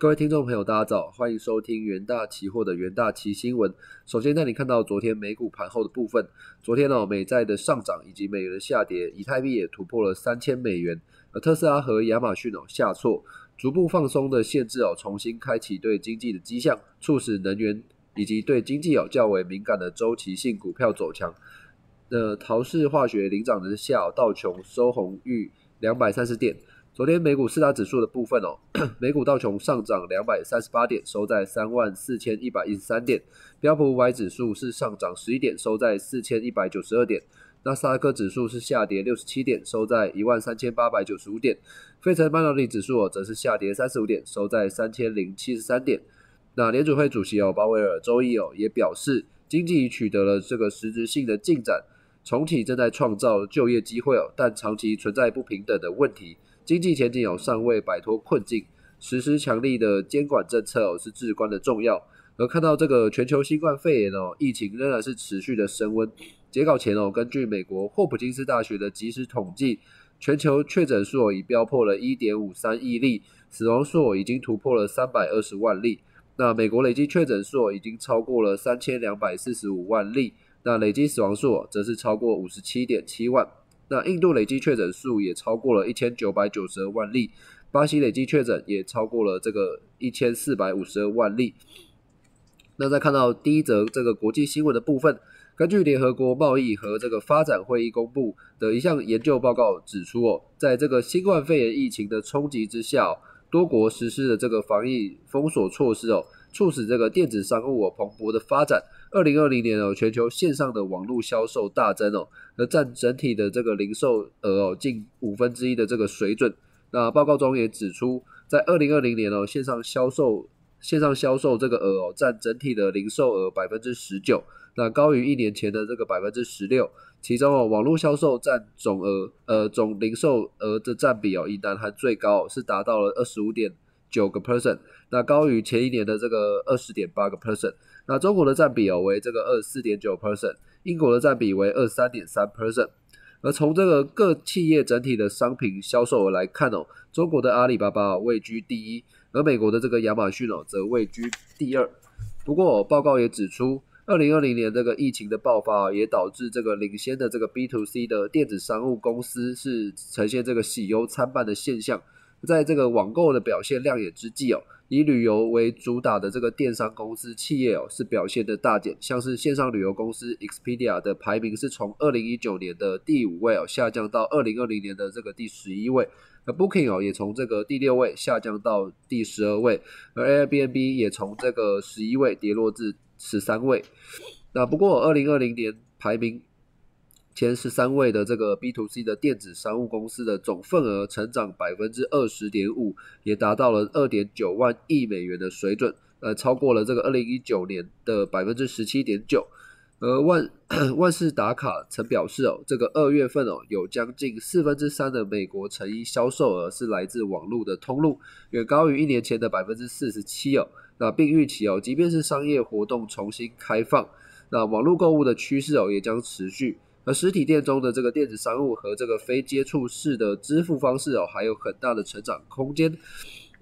各位听众朋友，大家早，欢迎收听元大期货的元大期新闻。首先带你看到昨天美股盘后的部分。昨天哦，美债的上涨以及美元的下跌，以太币也突破了三千美元。而特斯拉和亚马逊哦下挫，逐步放松的限制哦，重新开启对经济的迹象，促使能源以及对经济有较为敏感的周期性股票走强。那陶氏化学领涨的下，道琼收红逾两百三十点。昨天美股四大指数的部分哦，美股道琼上涨两百三十八点，收在三万四千一百一十三点；标普五百指数是上涨十一点，收在四千一百九十二点；纳斯达克指数是下跌六十七点，收在一万三千八百九十五点；费城半导体指数则是下跌三十五点，收在三千零七十三点。那联储会主席哦鲍威尔周一哦也表示，经济取得了这个实质性的进展。重启正在创造就业机会哦，但长期存在不平等的问题，经济前景有尚未摆脱困境，实施强力的监管政策是至关的重要。而看到这个全球新冠肺炎哦疫情仍然是持续的升温，截稿前哦，根据美国霍普金斯大学的即时统计，全球确诊数已飙破了一点五三亿例，死亡数已经突破了三百二十万例。那美国累计确诊数已经超过了三千两百四十五万例。那累计死亡数则是超过五十七点七万。那印度累计确诊数也超过了一千九百九十二万例，巴西累计确诊也超过了这个一千四百五十二万例。那再看到第一则这个国际新闻的部分，根据联合国贸易和这个发展会议公布的一项研究报告指出哦，在这个新冠肺炎疫情的冲击之下，多国实施的这个防疫封锁措施哦，促使这个电子商务蓬勃的发展。二零二零年哦，全球线上的网络销售大增哦，而占整体的这个零售额哦近五分之一的这个水准。那报告中也指出，在二零二零年哦，线上销售线上销售这个额哦占整体的零售额百分之十九，那高于一年前的这个百分之十六。其中哦，网络销售占总额呃总零售额的占比哦，以南韩最高是达到了二十五点九个 percent，那高于前一年的这个二十点八个 percent。那中国的占比哦为这个二四点九 percent，英国的占比为二三点三 percent。而从这个各企业整体的商品销售额来看哦，中国的阿里巴巴位居第一，而美国的这个亚马逊哦则位居第二。不过报告也指出，二零二零年这个疫情的爆发也导致这个领先的这个 B to C 的电子商务公司是呈现这个喜忧参半的现象。在这个网购的表现亮眼之际哦。以旅游为主打的这个电商公司企业哦，是表现的大减。像是线上旅游公司 Expedia 的排名是从二零一九年的第五位哦，下降到二零二零年的这个第十一位。那 Booking 哦，也从这个第六位下降到第十二位。而 Airbnb 也从这个十一位跌落至十三位。那不过二零二零年排名。前十三位的这个 B to C 的电子商务公司的总份额成长百分之二十点五，也达到了二点九万亿美元的水准，呃，超过了这个二零一九年的百分之十七点九。而万万事达卡曾表示哦，这个二月份哦，有将近四分之三的美国成衣销售额是来自网络的通路，远高于一年前的百分之四十七哦。那并预期哦，即便是商业活动重新开放，那网络购物的趋势哦，也将持续。而实体店中的这个电子商务和这个非接触式的支付方式哦，还有很大的成长空间。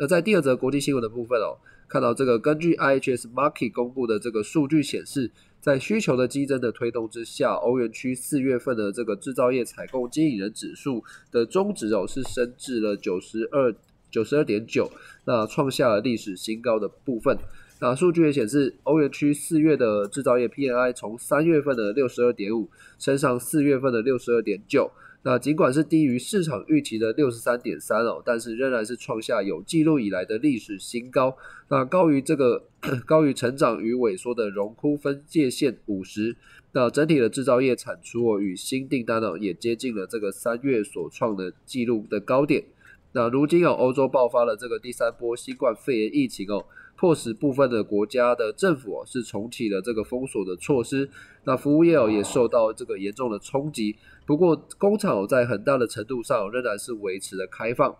那在第二则国际新闻的部分哦，看到这个根据 IHS Market 公布的这个数据显示，在需求的激增的推动之下，欧元区四月份的这个制造业采购经理人指数的中值哦是升至了九十二九十二点九，那创下了历史新高的部分。那数据也显示，欧元区四月的制造业 PMI 从三月份的六十二点五升上四月份的六十二点九。那尽管是低于市场预期的六十三点三哦，但是仍然是创下有记录以来的历史新高。那高于这个高于成长与萎缩的荣枯分界线五十。那整体的制造业产出哦与新订单哦也接近了这个三月所创的记录的高点。那如今哦，欧洲爆发了这个第三波新冠肺炎疫情哦。迫使部分的国家的政府是重启了这个封锁的措施，那服务业也受到这个严重的冲击。不过工厂在很大的程度上仍然是维持了开放。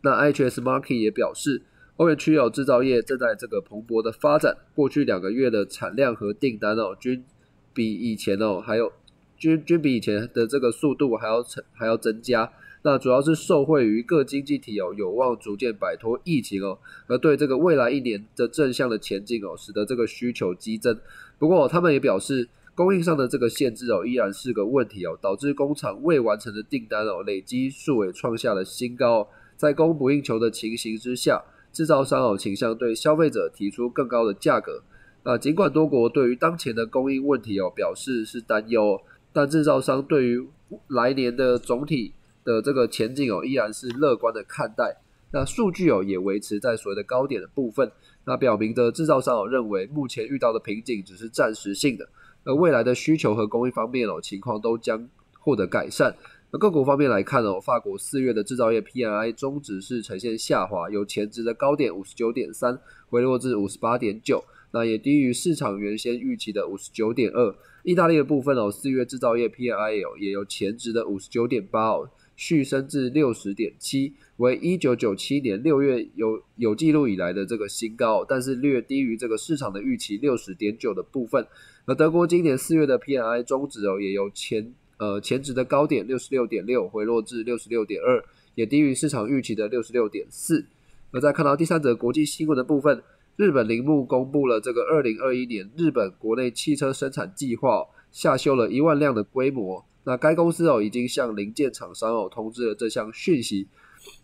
那 IHS Market 也表示，欧元区有制造业正在这个蓬勃的发展，过去两个月的产量和订单哦均比以前哦还有均均比以前的这个速度还要成还要增加。那主要是受惠于各经济体哦有望逐渐摆脱疫情哦，而对这个未来一年的正向的前进哦，使得这个需求激增。不过他们也表示，供应上的这个限制哦依然是个问题哦，导致工厂未完成的订单哦累积数也创下了新高。在供不应求的情形之下，制造商哦倾向对消费者提出更高的价格。那，尽管多国对于当前的供应问题哦表示是担忧，但制造商对于来年的总体的这个前景哦依然是乐观的看待。那数据哦也维持在所谓的高点的部分，那表明的制造商哦认为目前遇到的瓶颈只是暂时性的，而未来的需求和供应方面哦情况都将获得改善。那个股方面来看哦，法国四月的制造业 PMI 中值是呈现下滑，由前值的高点五十九点三回落至五十八点九。那也低于市场原先预期的五十九点二。意大利的部分哦，四月制造业 PMI 哦也有前值的五十九点八哦，续升至六十点七，为一九九七年六月有有记录以来的这个新高，但是略低于这个市场的预期六十点九的部分。而德国今年四月的 PMI 中值哦，也由前呃前值的高点六十六点六回落至六十六点二，也低于市场预期的六十六点四。而在看到第三则国际新闻的部分。日本铃木公布了这个二零二一年日本国内汽车生产计划，下修了一万辆的规模。那该公司哦已经向零件厂商哦通知了这项讯息。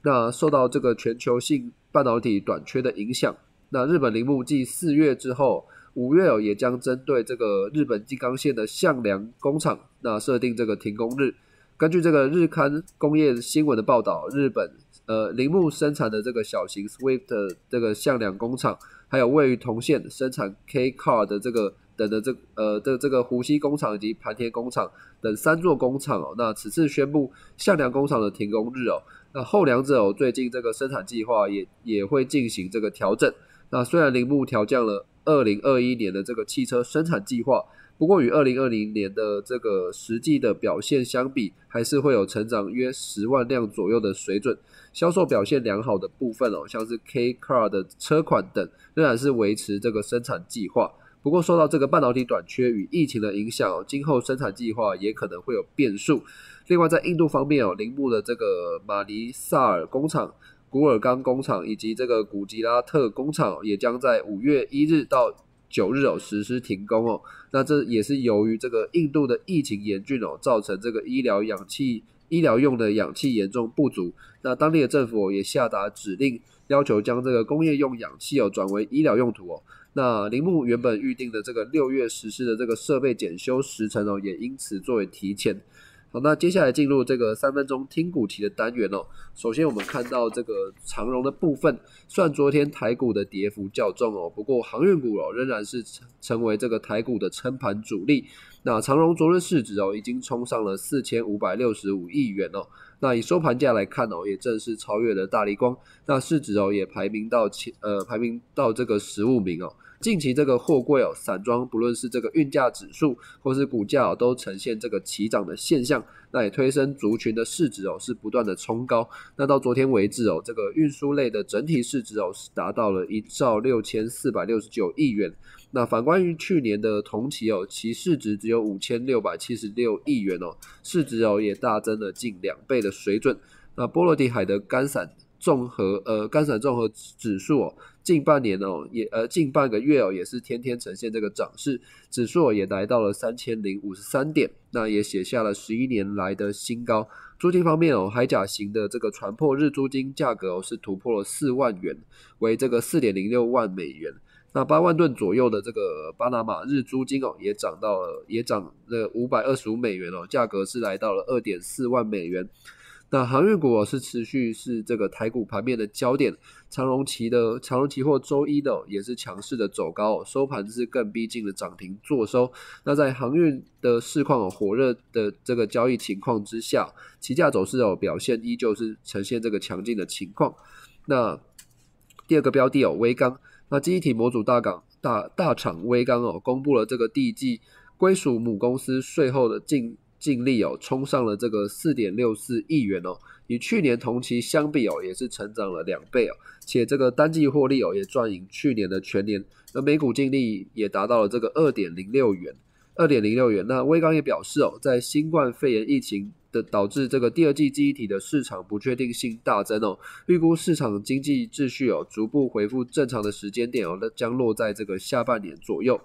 那受到这个全球性半导体短缺的影响，那日本铃木继四月之后，五月哦也将针对这个日本金刚线的向良工厂，那设定这个停工日。根据这个日刊工业新闻的报道，日本呃铃木生产的这个小型 Swift 这个向良工厂。还有位于铜县生产 K Car 的这个等的这呃的这个湖西工厂以及盘田工厂等三座工厂哦，那此次宣布向良工厂的停工日哦，那后两者哦最近这个生产计划也也会进行这个调整。那虽然铃木调降了二零二一年的这个汽车生产计划。不过与二零二零年的这个实际的表现相比，还是会有成长约十万辆左右的水准。销售表现良好的部分哦，像是 K Car 的车款等，仍然是维持这个生产计划。不过受到这个半导体短缺与疫情的影响，今后生产计划也可能会有变数。另外在印度方面哦，铃木的这个马尼萨尔工厂、古尔冈工厂以及这个古吉拉特工厂，也将在五月一日到。九日哦实施停工哦，那这也是由于这个印度的疫情严峻哦，造成这个医疗氧气、医疗用的氧气严重不足。那当地的政府也下达指令，要求将这个工业用氧气哦转为医疗用途哦。那铃木原本预定的这个六月实施的这个设备检修时程哦，也因此作为提前。好，那接下来进入这个三分钟听股期的单元哦。首先，我们看到这个长荣的部分，虽然昨天台股的跌幅较重哦，不过航运股哦仍然是成成为这个台股的撑盘主力。那长荣昨日市值哦已经冲上了四千五百六十五亿元哦。那以收盘价来看哦，也正式超越了大力光，那市值哦也排名到前呃排名到这个十五名哦。近期这个货柜哦，散装不论是这个运价指数或是股价哦，都呈现这个齐涨的现象，那也推升族群的市值哦，是不断的冲高。那到昨天为止哦，这个运输类的整体市值哦，是达到了一兆六千四百六十九亿元。那反观于去年的同期哦，其市值只有五千六百七十六亿元哦，市值哦也大增了近两倍的水准。那波罗的海的干散综合呃干散综合指数哦。近半年哦，也呃近半个月哦，也是天天呈现这个涨势，指数也来到了三千零五十三点，那也写下了十一年来的新高。租金方面哦，海甲型的这个船舶日租金价格哦是突破了四万元，为这个四点零六万美元。那八万吨左右的这个巴拿马日租金哦，也涨到了，也涨了五百二十五美元哦，价格是来到了二点四万美元。那航运股是持续是这个台股盘面的焦点，长荣期的长荣期货周一的也是强势的走高，收盘是更逼近了涨停做收。那在航运的市况火热的这个交易情况之下，期价走势哦表现依旧是呈现这个强劲的情况。那第二个标的哦微钢，那记忆体模组大港大大厂微钢哦公布了这个第一季归属母公司税后的净。净利哦，冲上了这个四点六四亿元哦，与去年同期相比哦，也是成长了两倍哦，且这个单季获利哦，也赚赢去年的全年，而每股净利也达到了这个二点零六元，二点零六元。那威刚也表示哦，在新冠肺炎疫情的导致这个第二季记忆体的市场不确定性大增哦。预估市场经济秩序哦逐步恢复正常的时间点哦，那将落在这个下半年左右。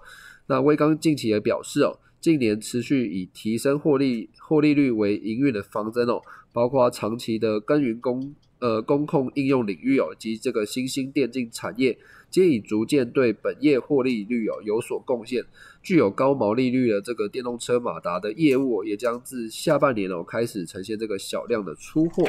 那威刚近期也表示哦，近年持续以提升获利获利率为营运的方针哦，包括长期的耕耘工呃工控应用领域哦及这个新兴电竞产业。皆已逐渐对本业获利率有有所贡献，具有高毛利率的这个电动车马达的业务也将自下半年哦开始呈现这个小量的出货。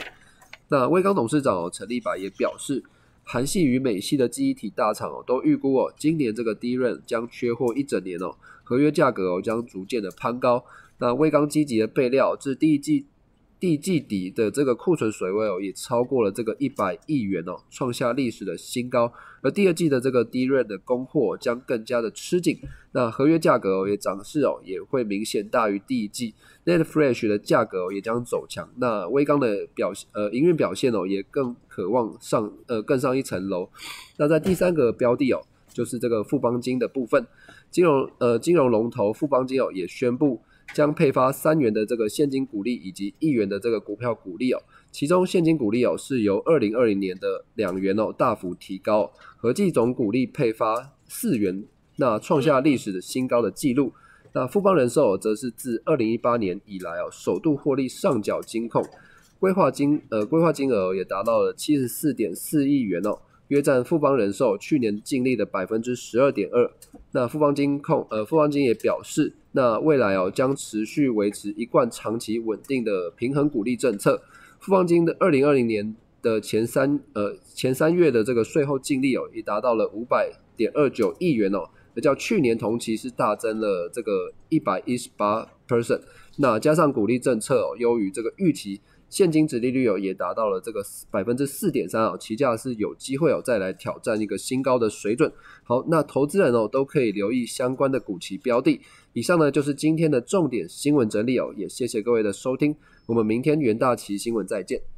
那威刚董事长哦陈立白也表示，韩系与美系的记忆体大厂哦都预估哦今年这个低润将缺货一整年哦，合约价格哦将逐渐的攀高。那威刚积极的备料至第一季。第一季底的这个库存水位哦，也超过了这个一百亿元哦，创下历史的新高。而第二季的这个低润的供货将更加的吃紧，那合约价格也涨势哦，也会明显大于第一季。Net Fresh 的价格也将走强，那微钢的表呃营运表现哦，也更渴望上呃更上一层楼。那在第三个标的哦，就是这个富邦金的部分，金融呃金融龙头富邦金哦也宣布。将配发三元的这个现金股利以及一元的这个股票股利哦，其中现金股利哦是由二零二零年的两元哦大幅提高，合计总股利配发四元，那创下历史的新高的记录。那富邦人寿则是自二零一八年以来哦首度获利上缴金控，规划金呃规划金额也达到了七十四点四亿元哦。约占富邦人寿去年净利的百分之十二点二。那富邦金控呃富邦金也表示，那未来哦将持续维持一贯长期稳定的平衡股利政策。富邦金的二零二零年的前三呃前三月的这个税后净利哦已达到了五百点二九亿元哦，那较去年同期是大增了这个一百一十八 percent。那加上股利政策哦优于这个预期。现金值利率哦也达到了这个百分之四点三哦，期价是有机会哦再来挑战一个新高的水准。好，那投资人哦都可以留意相关的股期标的。以上呢就是今天的重点新闻整理哦，也谢谢各位的收听，我们明天元大旗新闻再见。